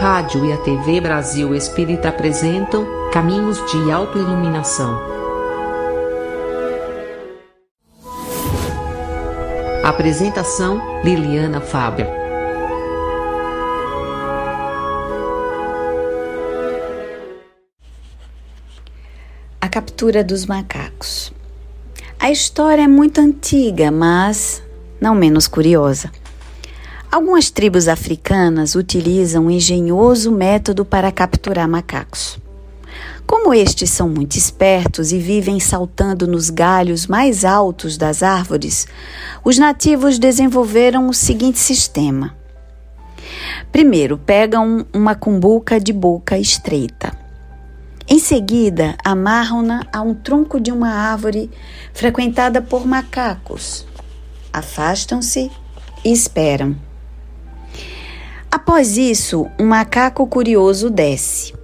rádio e a TV Brasil Espírita apresentam Caminhos de Autoiluminação. Apresentação Liliana Fábio. A captura dos macacos. A história é muito antiga, mas não menos curiosa. Algumas tribos africanas utilizam um engenhoso método para capturar macacos. Como estes são muito espertos e vivem saltando nos galhos mais altos das árvores, os nativos desenvolveram o seguinte sistema. Primeiro, pegam uma cumbuca de boca estreita. Em seguida, amarram-na a um tronco de uma árvore frequentada por macacos. Afastam-se e esperam. Após isso, um macaco curioso desce.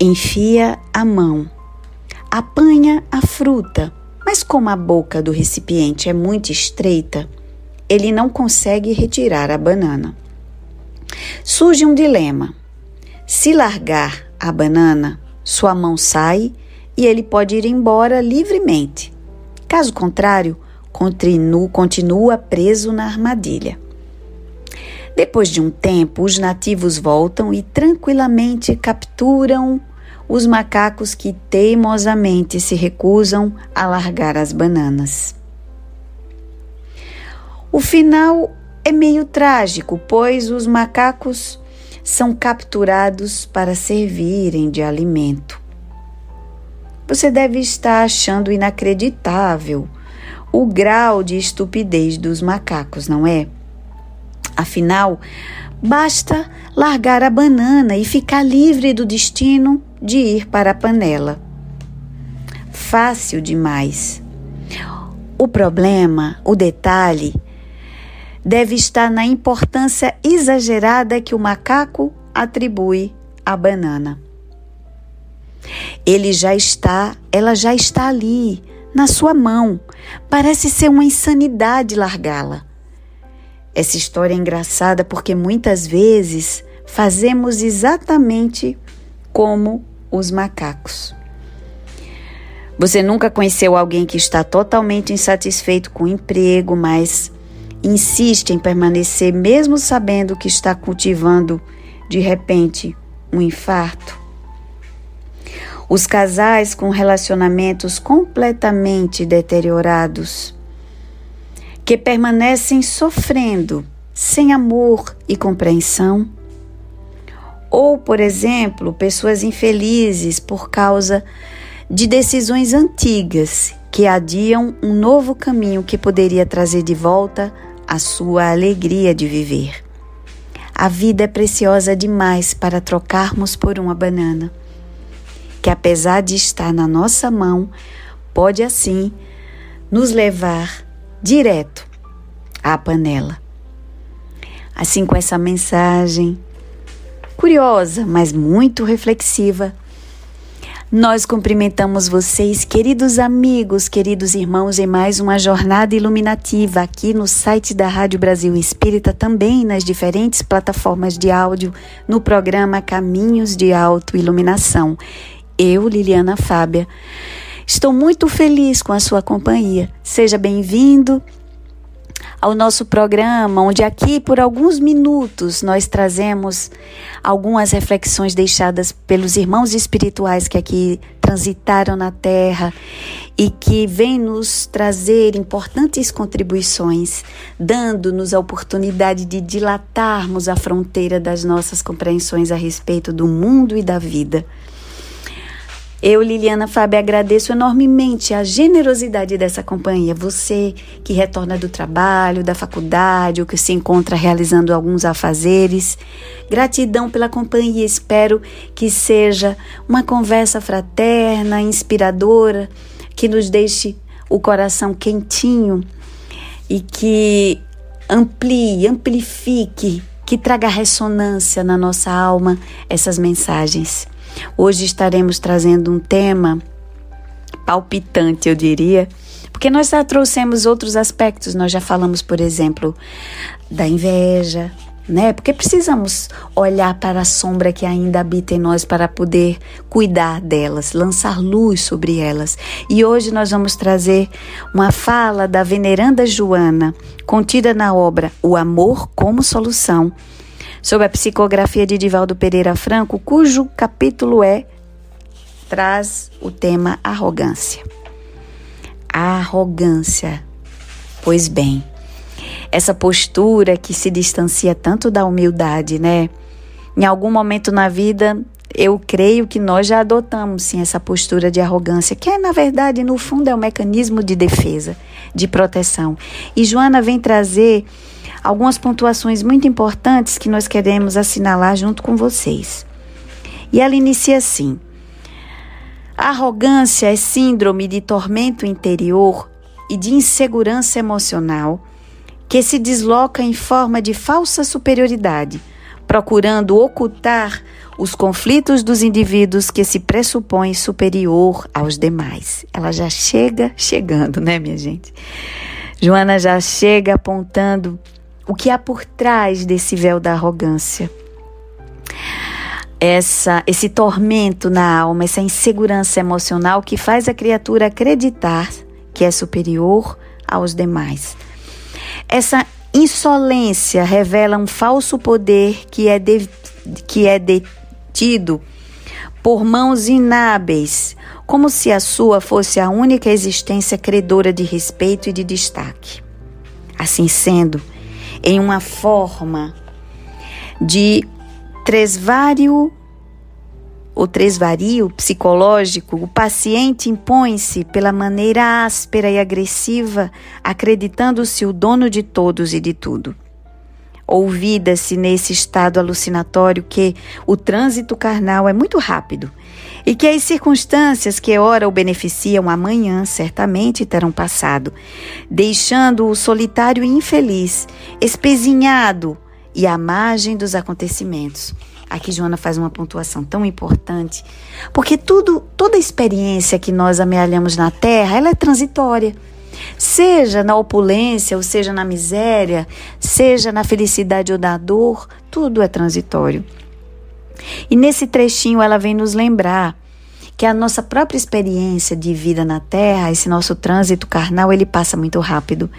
Enfia a mão, apanha a fruta, mas como a boca do recipiente é muito estreita, ele não consegue retirar a banana. Surge um dilema. Se largar a banana, sua mão sai e ele pode ir embora livremente. Caso contrário, continua preso na armadilha. Depois de um tempo, os nativos voltam e tranquilamente capturam os macacos que teimosamente se recusam a largar as bananas. O final é meio trágico, pois os macacos são capturados para servirem de alimento. Você deve estar achando inacreditável o grau de estupidez dos macacos, não é? Afinal, basta largar a banana e ficar livre do destino de ir para a panela. Fácil demais. O problema, o detalhe, deve estar na importância exagerada que o macaco atribui à banana. Ele já está, ela já está ali, na sua mão. Parece ser uma insanidade largá-la. Essa história é engraçada porque muitas vezes fazemos exatamente como os macacos. Você nunca conheceu alguém que está totalmente insatisfeito com o emprego, mas insiste em permanecer mesmo sabendo que está cultivando de repente um infarto? Os casais com relacionamentos completamente deteriorados que permanecem sofrendo sem amor e compreensão. Ou, por exemplo, pessoas infelizes por causa de decisões antigas que adiam um novo caminho que poderia trazer de volta a sua alegria de viver. A vida é preciosa demais para trocarmos por uma banana, que apesar de estar na nossa mão, pode assim nos levar direto à panela. Assim, com essa mensagem curiosa, mas muito reflexiva, nós cumprimentamos vocês, queridos amigos, queridos irmãos, em mais uma jornada iluminativa aqui no site da Rádio Brasil Espírita, também nas diferentes plataformas de áudio, no programa Caminhos de Autoiluminação. Eu, Liliana Fábia, Estou muito feliz com a sua companhia. Seja bem-vindo ao nosso programa, onde aqui por alguns minutos nós trazemos algumas reflexões deixadas pelos irmãos espirituais que aqui transitaram na Terra e que vêm nos trazer importantes contribuições, dando-nos a oportunidade de dilatarmos a fronteira das nossas compreensões a respeito do mundo e da vida. Eu, Liliana Fábio, agradeço enormemente a generosidade dessa companhia. Você que retorna do trabalho, da faculdade, ou que se encontra realizando alguns afazeres. Gratidão pela companhia. Espero que seja uma conversa fraterna, inspiradora, que nos deixe o coração quentinho e que amplie, amplifique, que traga ressonância na nossa alma essas mensagens. Hoje estaremos trazendo um tema palpitante, eu diria, porque nós já trouxemos outros aspectos. Nós já falamos, por exemplo, da inveja, né? Porque precisamos olhar para a sombra que ainda habita em nós para poder cuidar delas, lançar luz sobre elas. E hoje nós vamos trazer uma fala da veneranda Joana, contida na obra O Amor como Solução, sobre a psicografia de Divaldo Pereira Franco, cujo capítulo é traz o tema arrogância. Arrogância. Pois bem, essa postura que se distancia tanto da humildade, né? Em algum momento na vida, eu creio que nós já adotamos sim essa postura de arrogância, que é na verdade, no fundo, é um mecanismo de defesa, de proteção. E Joana vem trazer algumas pontuações muito importantes que nós queremos assinalar junto com vocês. E ela inicia assim: a arrogância é síndrome de tormento interior e de insegurança emocional que se desloca em forma de falsa superioridade, procurando ocultar os conflitos dos indivíduos que se pressupõem superior aos demais. Ela já chega chegando, né, minha gente? Joana já chega apontando o que há por trás desse véu da arrogância essa, esse tormento na alma, essa insegurança emocional que faz a criatura acreditar que é superior aos demais. Essa insolência revela um falso poder que é, de, que é detido por mãos inábeis, como se a sua fosse a única existência credora de respeito e de destaque. Assim sendo, em uma forma de tresvário o tresvario psicológico, o paciente impõe-se pela maneira áspera e agressiva, acreditando-se o dono de todos e de tudo. Ouvida-se nesse estado alucinatório que o trânsito carnal é muito rápido e que as circunstâncias que ora o beneficiam amanhã certamente terão passado, deixando-o solitário e infeliz, espezinhado e à margem dos acontecimentos. Aqui Joana faz uma pontuação tão importante, porque tudo, toda experiência que nós amealhamos na terra, ela é transitória. Seja na opulência, ou seja na miséria, seja na felicidade ou na dor, tudo é transitório. E nesse trechinho ela vem nos lembrar que a nossa própria experiência de vida na terra, esse nosso trânsito carnal, ele passa muito rápido.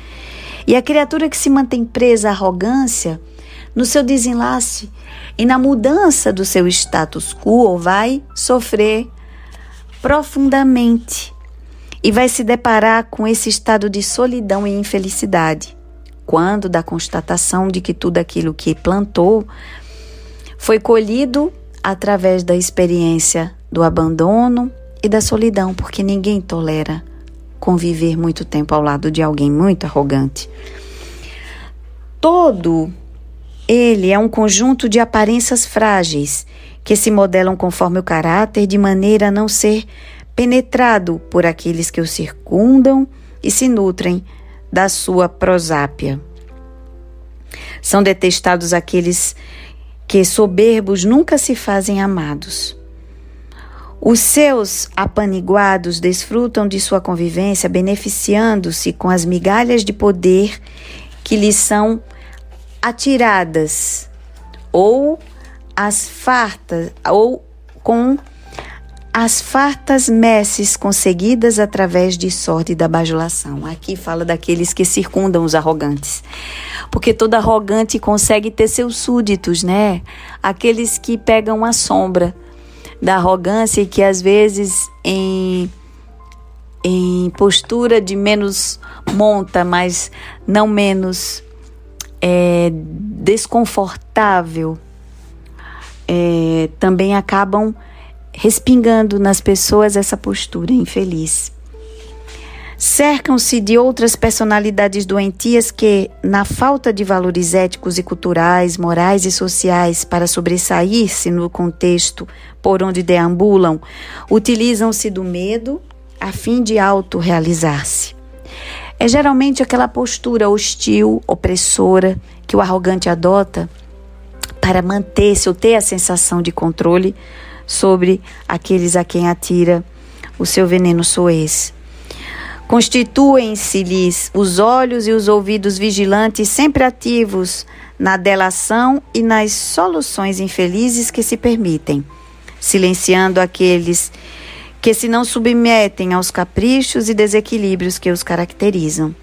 E a criatura que se mantém presa à arrogância, no seu desenlace e na mudança do seu status quo, vai sofrer profundamente e vai se deparar com esse estado de solidão e infelicidade. Quando da constatação de que tudo aquilo que plantou foi colhido através da experiência do abandono e da solidão, porque ninguém tolera conviver muito tempo ao lado de alguém muito arrogante. Todo ele é um conjunto de aparências frágeis que se modelam conforme o caráter de maneira a não ser penetrado por aqueles que o circundam e se nutrem da sua prosápia. São detestados aqueles que soberbos nunca se fazem amados. Os seus apaniguados desfrutam de sua convivência, beneficiando-se com as migalhas de poder que lhes são atiradas ou as fartas ou com as fartas messes conseguidas através de sorte da bajulação. Aqui fala daqueles que circundam os arrogantes. Porque todo arrogante consegue ter seus súditos, né? Aqueles que pegam a sombra da arrogância e que às vezes em em postura de menos monta, mas não menos é, desconfortável é, também acabam respingando nas pessoas essa postura infeliz. Cercam-se de outras personalidades doentias que, na falta de valores éticos e culturais, morais e sociais para sobressair-se no contexto por onde deambulam, utilizam-se do medo a fim de autorrealizar-se. É geralmente aquela postura hostil, opressora, que o arrogante adota para manter-se ou ter a sensação de controle sobre aqueles a quem atira o seu veneno soez. Constituem-se-lhes os olhos e os ouvidos vigilantes, sempre ativos na delação e nas soluções infelizes que se permitem, silenciando aqueles que se não submetem aos caprichos e desequilíbrios que os caracterizam.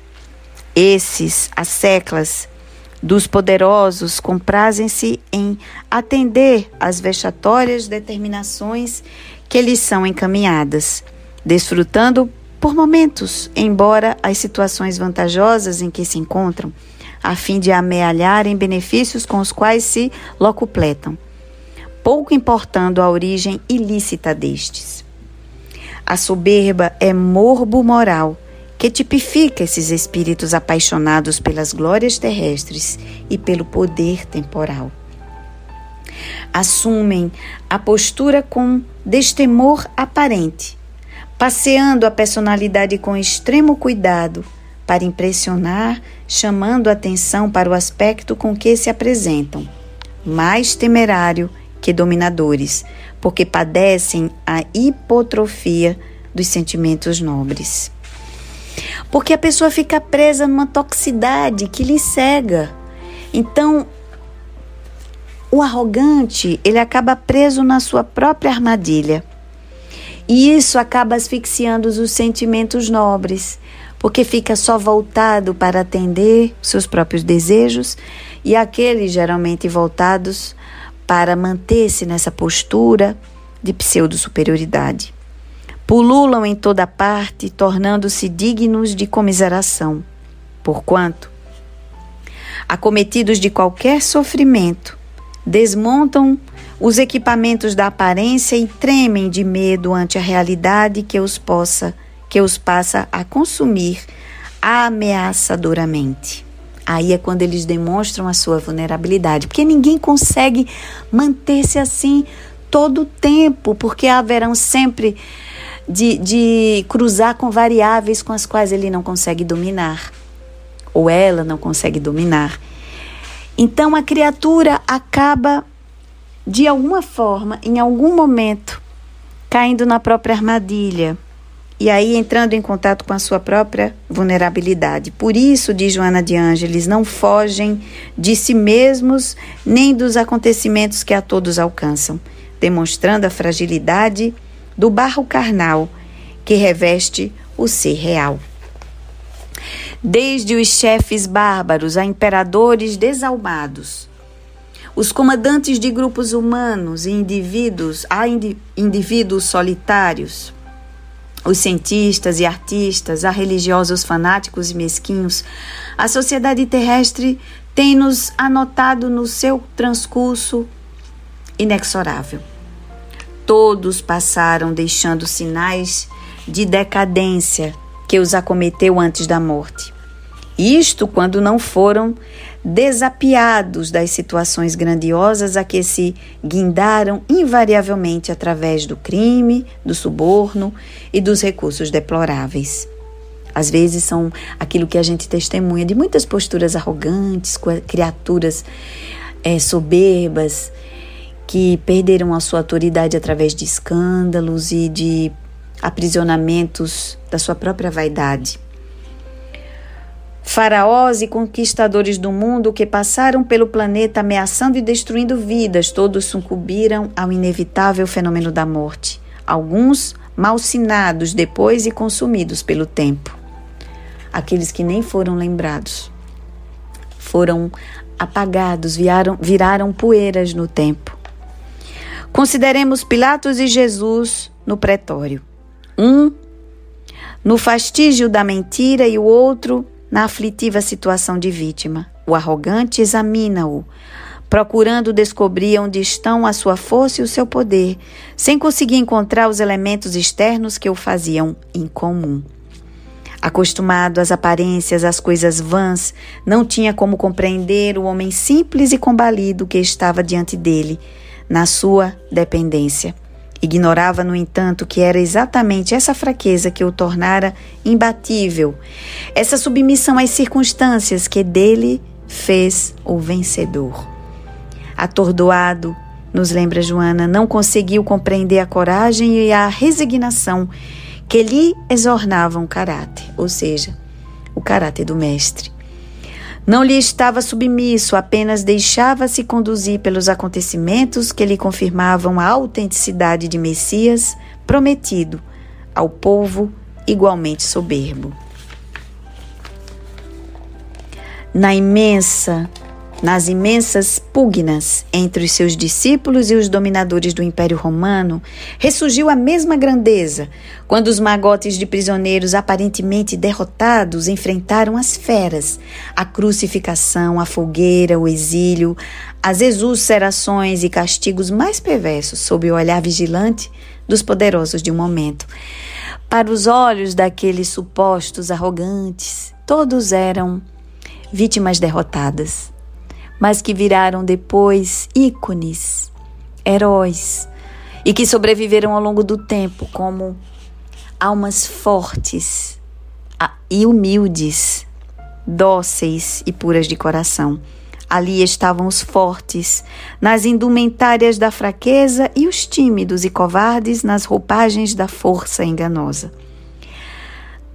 Esses, as seclas dos poderosos, comprazem-se em atender às vexatórias determinações que lhes são encaminhadas, desfrutando por momentos, embora as situações vantajosas em que se encontram, a fim de amealharem benefícios com os quais se locupletam, pouco importando a origem ilícita destes. A soberba é morbo moral que tipifica esses espíritos apaixonados pelas glórias terrestres e pelo poder temporal. Assumem a postura com destemor aparente, passeando a personalidade com extremo cuidado para impressionar, chamando atenção para o aspecto com que se apresentam, mais temerário que dominadores, porque padecem a hipotrofia dos sentimentos nobres. Porque a pessoa fica presa numa toxicidade que lhe cega. Então, o arrogante, ele acaba preso na sua própria armadilha. E isso acaba asfixiando os sentimentos nobres, porque fica só voltado para atender seus próprios desejos e aqueles geralmente voltados para manter-se nessa postura de pseudo-superioridade. Pululam em toda parte, tornando-se dignos de comiseração, porquanto, acometidos de qualquer sofrimento, desmontam os equipamentos da aparência e tremem de medo ante a realidade que os possa, que os passa a consumir ameaçadoramente. Aí é quando eles demonstram a sua vulnerabilidade, porque ninguém consegue manter-se assim todo o tempo, porque haverão sempre de, de cruzar com variáveis com as quais ele não consegue dominar, ou ela não consegue dominar. Então a criatura acaba de alguma forma, em algum momento, caindo na própria armadilha e aí entrando em contato com a sua própria vulnerabilidade. Por isso, diz Joana de Ângeles, não fogem de si mesmos nem dos acontecimentos que a todos alcançam, demonstrando a fragilidade do barro carnal que reveste o ser real. Desde os chefes bárbaros a imperadores desalmados, os comandantes de grupos humanos e indivíduos, há indivíduos solitários, os cientistas e artistas, há religiosos fanáticos e mesquinhos, a sociedade terrestre tem nos anotado no seu transcurso inexorável. Todos passaram deixando sinais de decadência que os acometeu antes da morte. Isto quando não foram desapiados das situações grandiosas a que se guindaram invariavelmente através do crime, do suborno e dos recursos deploráveis. Às vezes são aquilo que a gente testemunha de muitas posturas arrogantes, criaturas é, soberbas que perderam a sua autoridade através de escândalos e de aprisionamentos da sua própria vaidade. Faraós e conquistadores do mundo que passaram pelo planeta ameaçando e destruindo vidas, todos sucumbiram ao inevitável fenômeno da morte. Alguns malsinados depois e consumidos pelo tempo. Aqueles que nem foram lembrados foram apagados, viraram, viraram poeiras no tempo. Consideremos Pilatos e Jesus no pretório. Um no fastígio da mentira e o outro na aflitiva situação de vítima. O arrogante examina-o, procurando descobrir onde estão a sua força e o seu poder, sem conseguir encontrar os elementos externos que o faziam incomum. Acostumado às aparências, às coisas vãs, não tinha como compreender o homem simples e combalido que estava diante dele, na sua dependência. Ignorava, no entanto, que era exatamente essa fraqueza que o tornara imbatível, essa submissão às circunstâncias que dele fez o vencedor. Atordoado, nos lembra Joana, não conseguiu compreender a coragem e a resignação que lhe exornavam o caráter, ou seja, o caráter do mestre. Não lhe estava submisso, apenas deixava-se conduzir pelos acontecimentos que lhe confirmavam a autenticidade de Messias prometido ao povo igualmente soberbo. Na imensa nas imensas pugnas entre os seus discípulos e os dominadores do Império Romano, ressurgiu a mesma grandeza quando os magotes de prisioneiros aparentemente derrotados enfrentaram as feras, a crucificação, a fogueira, o exílio, as exulcerações e castigos mais perversos sob o olhar vigilante dos poderosos de um momento. Para os olhos daqueles supostos arrogantes, todos eram vítimas derrotadas mas que viraram depois ícones, heróis, e que sobreviveram ao longo do tempo como almas fortes e humildes, dóceis e puras de coração. Ali estavam os fortes, nas indumentárias da fraqueza, e os tímidos e covardes nas roupagens da força enganosa.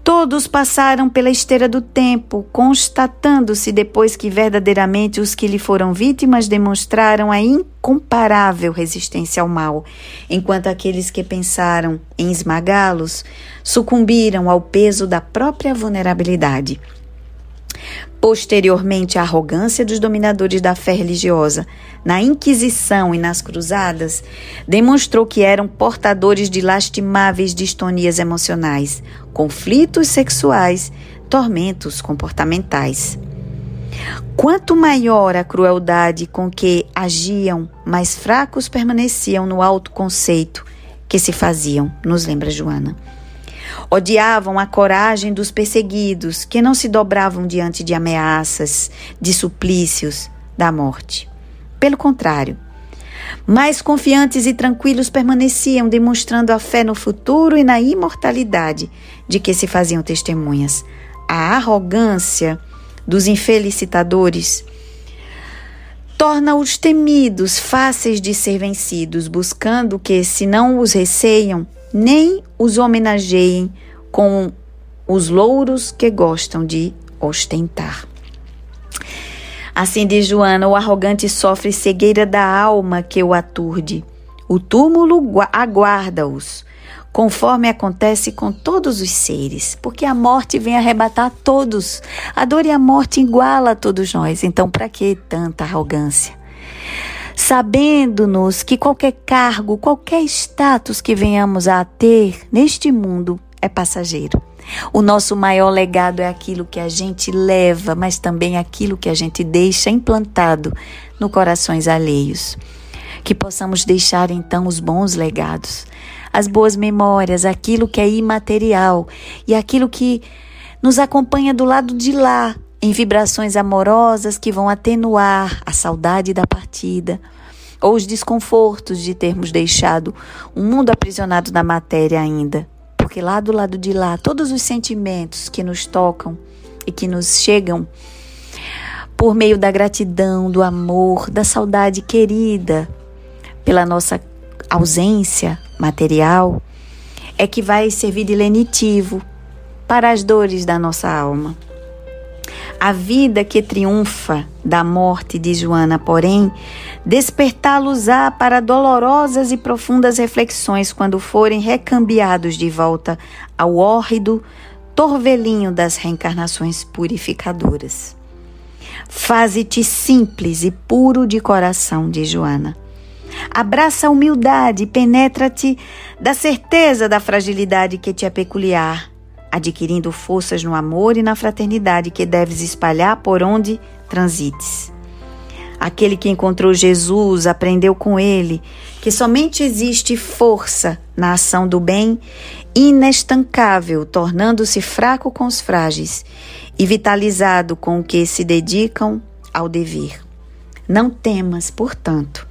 Todos passaram pela esteira do tempo, constatando-se depois que verdadeiramente os que lhe foram vítimas demonstraram a incomparável resistência ao mal, enquanto aqueles que pensaram em esmagá-los sucumbiram ao peso da própria vulnerabilidade. Posteriormente, a arrogância dos dominadores da fé religiosa, na Inquisição e nas Cruzadas, demonstrou que eram portadores de lastimáveis distonias emocionais, conflitos sexuais, tormentos comportamentais. Quanto maior a crueldade com que agiam, mais fracos permaneciam no autoconceito que se faziam, nos lembra Joana. Odiavam a coragem dos perseguidos, que não se dobravam diante de ameaças, de suplícios, da morte. Pelo contrário, mais confiantes e tranquilos permaneciam, demonstrando a fé no futuro e na imortalidade de que se faziam testemunhas. A arrogância dos infelicitadores torna-os temidos, fáceis de ser vencidos, buscando que, se não os receiam, nem os homenageiem com os louros que gostam de ostentar. Assim diz Joana, o arrogante sofre cegueira da alma que o aturde. O túmulo aguarda-os, conforme acontece com todos os seres, porque a morte vem arrebatar todos. A dor e a morte iguala a todos nós. Então, para que tanta arrogância? Sabendo-nos que qualquer cargo, qualquer status que venhamos a ter neste mundo é passageiro. O nosso maior legado é aquilo que a gente leva, mas também aquilo que a gente deixa implantado no corações alheios. Que possamos deixar então os bons legados, as boas memórias, aquilo que é imaterial e aquilo que nos acompanha do lado de lá, em vibrações amorosas que vão atenuar a saudade da partida ou os desconfortos de termos deixado um mundo aprisionado na matéria ainda. Porque lá do lado de lá, todos os sentimentos que nos tocam e que nos chegam por meio da gratidão, do amor, da saudade querida pela nossa ausência material, é que vai servir de lenitivo para as dores da nossa alma. A vida que triunfa da morte de Joana, porém, despertá-los-á para dolorosas e profundas reflexões quando forem recambiados de volta ao hórrido torvelinho das reencarnações purificadoras. Faze-te simples e puro de coração, de Joana. Abraça a humildade, penetra-te da certeza da fragilidade que te é peculiar adquirindo forças no amor e na fraternidade que deves espalhar por onde transites. Aquele que encontrou Jesus aprendeu com ele que somente existe força na ação do bem, inestancável, tornando-se fraco com os frágeis e vitalizado com o que se dedicam ao dever. Não temas, portanto,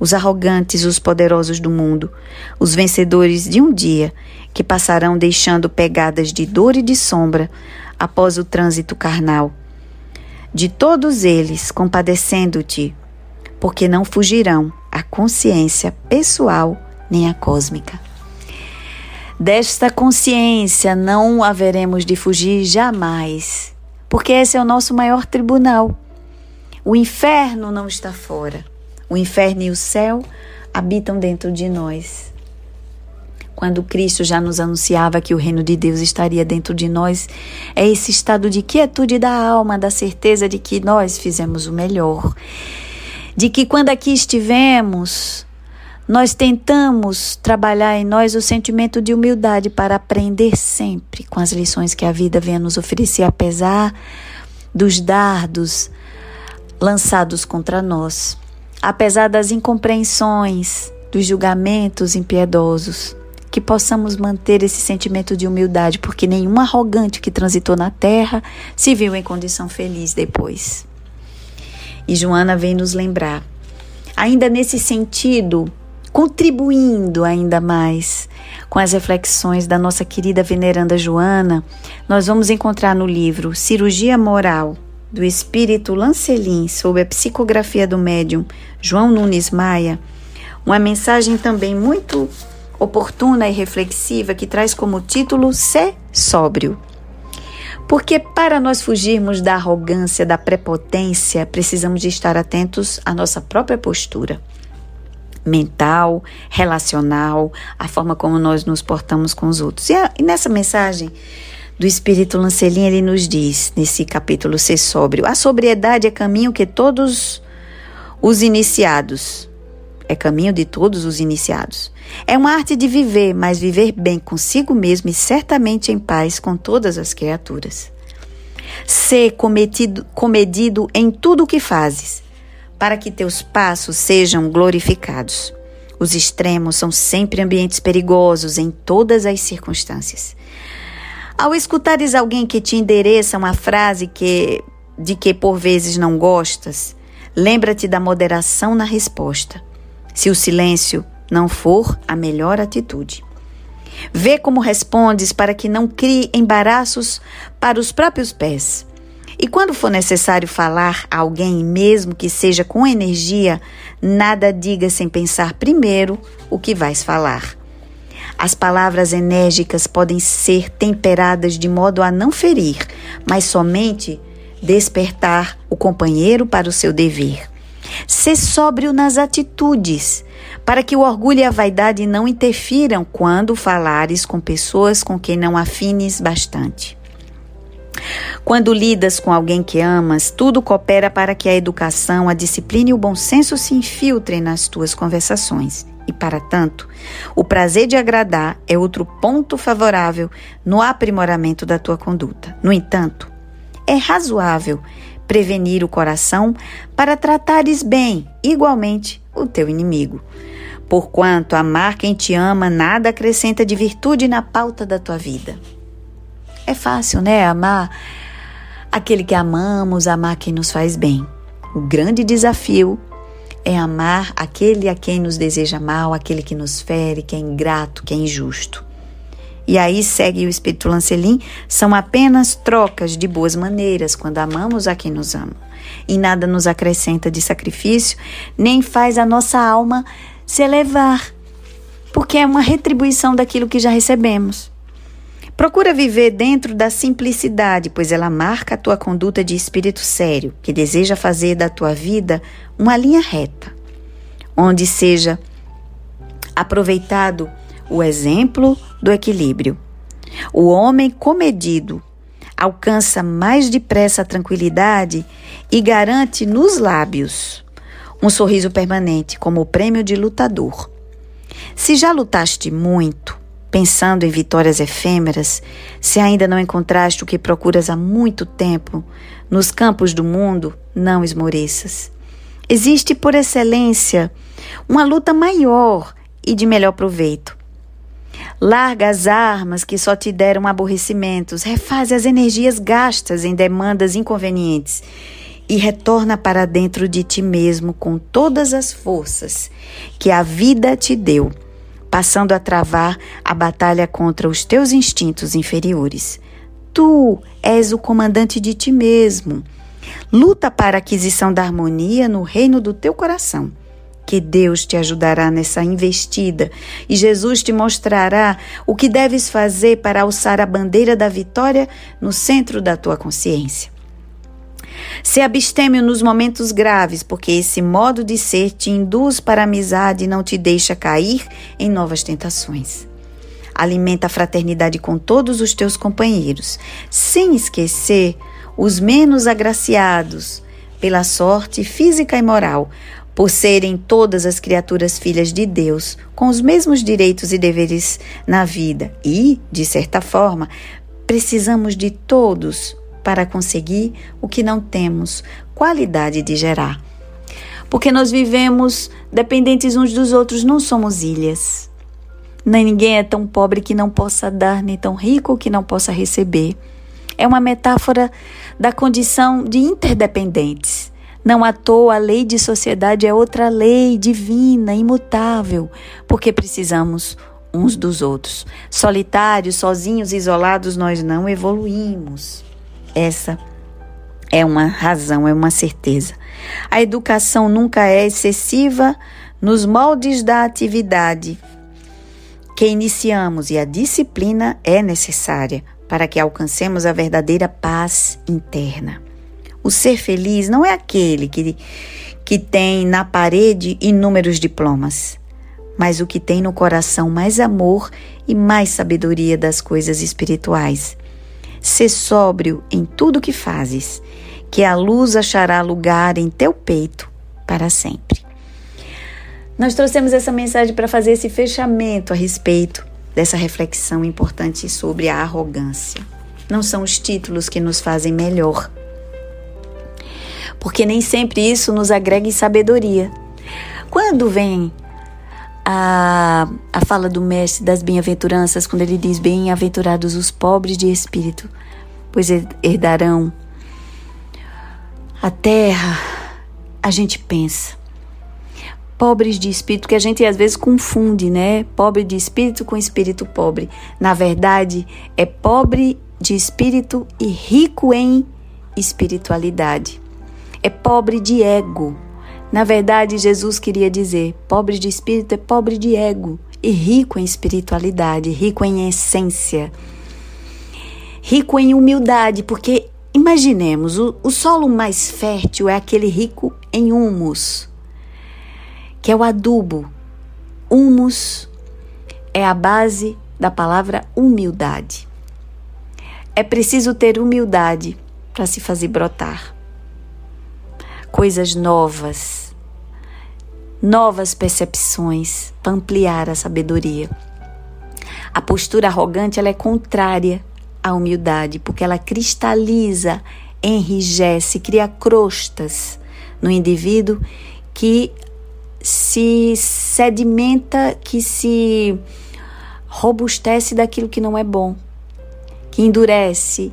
os arrogantes, os poderosos do mundo, os vencedores de um dia, que passarão deixando pegadas de dor e de sombra após o trânsito carnal. De todos eles, compadecendo-te, porque não fugirão a consciência pessoal nem a cósmica. Desta consciência não haveremos de fugir jamais, porque esse é o nosso maior tribunal. O inferno não está fora. O inferno e o céu habitam dentro de nós. Quando Cristo já nos anunciava que o reino de Deus estaria dentro de nós, é esse estado de quietude da alma, da certeza de que nós fizemos o melhor. De que quando aqui estivemos, nós tentamos trabalhar em nós o sentimento de humildade para aprender sempre com as lições que a vida vem a nos oferecer, apesar dos dardos lançados contra nós, apesar das incompreensões, dos julgamentos impiedosos. Que possamos manter esse sentimento de humildade, porque nenhum arrogante que transitou na terra se viu em condição feliz depois. E Joana vem nos lembrar. Ainda nesse sentido, contribuindo ainda mais com as reflexões da nossa querida veneranda Joana, nós vamos encontrar no livro Cirurgia Moral do espírito Lancelin sob a psicografia do médium João Nunes Maia, uma mensagem também muito oportuna e reflexiva que traz como título Ser Sóbrio. Porque para nós fugirmos da arrogância, da prepotência, precisamos de estar atentos à nossa própria postura mental, relacional, a forma como nós nos portamos com os outros. E, a, e nessa mensagem do Espírito Lancelin, ele nos diz, nesse capítulo Ser Sóbrio, a sobriedade é caminho que todos os iniciados, é caminho de todos os iniciados. É uma arte de viver, mas viver bem consigo mesmo e certamente em paz com todas as criaturas. Ser cometido, comedido em tudo o que fazes, para que teus passos sejam glorificados. Os extremos são sempre ambientes perigosos em todas as circunstâncias. Ao escutares alguém que te endereça uma frase que de que por vezes não gostas, lembra-te da moderação na resposta. Se o silêncio não for a melhor atitude. Vê como respondes para que não crie embaraços para os próprios pés. E quando for necessário falar a alguém, mesmo que seja com energia, nada diga sem pensar primeiro o que vais falar. As palavras enérgicas podem ser temperadas de modo a não ferir, mas somente despertar o companheiro para o seu dever. Ser sóbrio nas atitudes, para que o orgulho e a vaidade não interfiram quando falares com pessoas com quem não afines bastante. Quando lidas com alguém que amas, tudo coopera para que a educação, a disciplina e o bom senso se infiltrem nas tuas conversações. E, para tanto, o prazer de agradar é outro ponto favorável no aprimoramento da tua conduta. No entanto, é razoável prevenir o coração para tratares bem, igualmente, o teu inimigo. Porquanto amar quem te ama nada acrescenta de virtude na pauta da tua vida. É fácil, né? Amar aquele que amamos, amar quem nos faz bem. O grande desafio é amar aquele a quem nos deseja mal, aquele que nos fere, que é ingrato, que é injusto. E aí segue o Espírito Lancelin, são apenas trocas de boas maneiras quando amamos a quem nos ama. E nada nos acrescenta de sacrifício, nem faz a nossa alma se elevar, porque é uma retribuição daquilo que já recebemos. Procura viver dentro da simplicidade, pois ela marca a tua conduta de espírito sério, que deseja fazer da tua vida uma linha reta, onde seja aproveitado o exemplo do equilíbrio. O homem comedido alcança mais depressa a tranquilidade e garante nos lábios um sorriso permanente como o prêmio de lutador. Se já lutaste muito, pensando em vitórias efêmeras, se ainda não encontraste o que procuras há muito tempo nos campos do mundo, não esmoreças. Existe, por excelência, uma luta maior e de melhor proveito. Larga as armas que só te deram aborrecimentos, refaze as energias gastas em demandas inconvenientes e retorna para dentro de ti mesmo com todas as forças que a vida te deu passando a travar a batalha contra os teus instintos inferiores. Tu és o comandante de ti mesmo. Luta para a aquisição da harmonia no reino do teu coração. Que Deus te ajudará nessa investida e Jesus te mostrará o que deves fazer para alçar a bandeira da vitória no centro da tua consciência. Se absteme nos momentos graves, porque esse modo de ser te induz para a amizade e não te deixa cair em novas tentações. Alimenta a fraternidade com todos os teus companheiros, sem esquecer os menos agraciados pela sorte física e moral, por serem todas as criaturas filhas de Deus, com os mesmos direitos e deveres na vida. E, de certa forma, precisamos de todos para conseguir o que não temos qualidade de gerar. Porque nós vivemos dependentes uns dos outros, não somos ilhas. Nem ninguém é tão pobre que não possa dar, nem tão rico que não possa receber. É uma metáfora da condição de interdependentes. Não à toa a lei de sociedade é outra lei divina, imutável, porque precisamos uns dos outros. Solitários, sozinhos, isolados, nós não evoluímos. Essa é uma razão, é uma certeza. A educação nunca é excessiva nos moldes da atividade que iniciamos e a disciplina é necessária para que alcancemos a verdadeira paz interna. O ser feliz não é aquele que, que tem na parede inúmeros diplomas, mas o que tem no coração mais amor e mais sabedoria das coisas espirituais. Ser sóbrio em tudo que fazes, que a luz achará lugar em teu peito para sempre. Nós trouxemos essa mensagem para fazer esse fechamento a respeito dessa reflexão importante sobre a arrogância. Não são os títulos que nos fazem melhor, porque nem sempre isso nos agrega em sabedoria. Quando vem a, a fala do Mestre das Bem-aventuranças, quando ele diz: Bem-aventurados os pobres de espírito, pois herdarão a terra, a gente pensa. Pobres de espírito, que a gente às vezes confunde, né? Pobre de espírito com espírito pobre. Na verdade, é pobre de espírito e rico em espiritualidade é pobre de ego. Na verdade, Jesus queria dizer: pobre de espírito é pobre de ego e rico em espiritualidade, rico em essência, rico em humildade, porque imaginemos, o, o solo mais fértil é aquele rico em humus, que é o adubo. Humus é a base da palavra humildade. É preciso ter humildade para se fazer brotar coisas novas, novas percepções para ampliar a sabedoria. A postura arrogante ela é contrária à humildade, porque ela cristaliza, enrijece, cria crostas no indivíduo que se sedimenta, que se robustece daquilo que não é bom, que endurece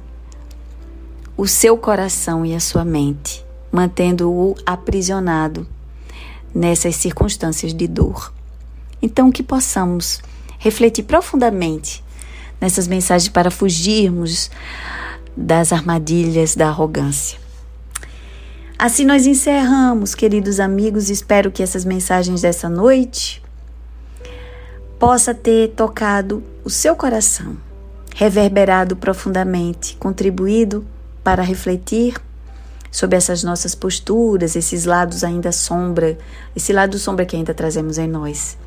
o seu coração e a sua mente mantendo-o aprisionado nessas circunstâncias de dor. Então, que possamos refletir profundamente nessas mensagens para fugirmos das armadilhas da arrogância. Assim nós encerramos, queridos amigos. Espero que essas mensagens dessa noite possa ter tocado o seu coração, reverberado profundamente, contribuído para refletir sobre essas nossas posturas, esses lados ainda sombra, esse lado sombra que ainda trazemos em nós.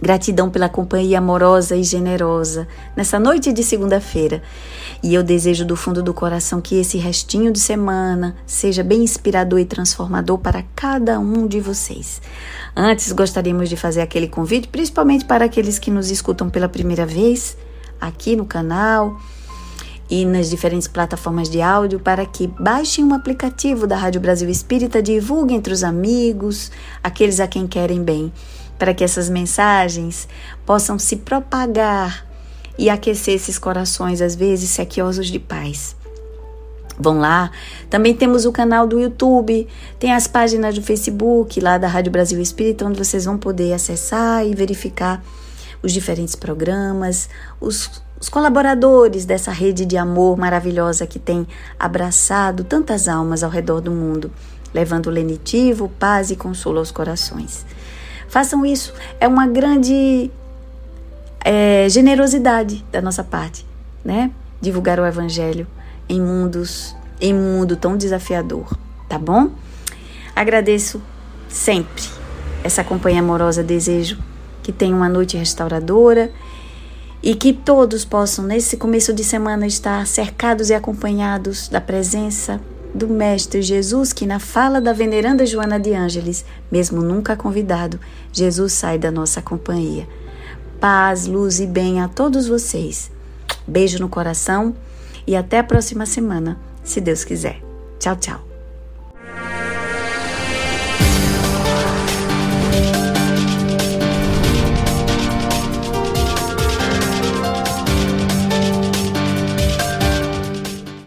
Gratidão pela companhia amorosa e generosa nessa noite de segunda-feira. E eu desejo do fundo do coração que esse restinho de semana seja bem inspirador e transformador para cada um de vocês. Antes, gostaríamos de fazer aquele convite, principalmente para aqueles que nos escutam pela primeira vez aqui no canal e nas diferentes plataformas de áudio para que baixem um aplicativo da Rádio Brasil Espírita, divulguem entre os amigos, aqueles a quem querem bem, para que essas mensagens possam se propagar e aquecer esses corações, às vezes sequiosos de paz. Vão lá. Também temos o canal do YouTube, tem as páginas do Facebook lá da Rádio Brasil Espírita, onde vocês vão poder acessar e verificar os diferentes programas, os os colaboradores dessa rede de amor maravilhosa que tem abraçado tantas almas ao redor do mundo levando lenitivo, paz e consolo aos corações. Façam isso, é uma grande é, generosidade da nossa parte, né? Divulgar o Evangelho em mundos, em mundo tão desafiador, tá bom? Agradeço sempre essa companhia amorosa, desejo que tenha uma noite restauradora e que todos possam, nesse começo de semana, estar cercados e acompanhados da presença do Mestre Jesus, que na fala da veneranda Joana de Ângeles, mesmo nunca convidado, Jesus sai da nossa companhia. Paz, luz e bem a todos vocês. Beijo no coração e até a próxima semana, se Deus quiser. Tchau, tchau.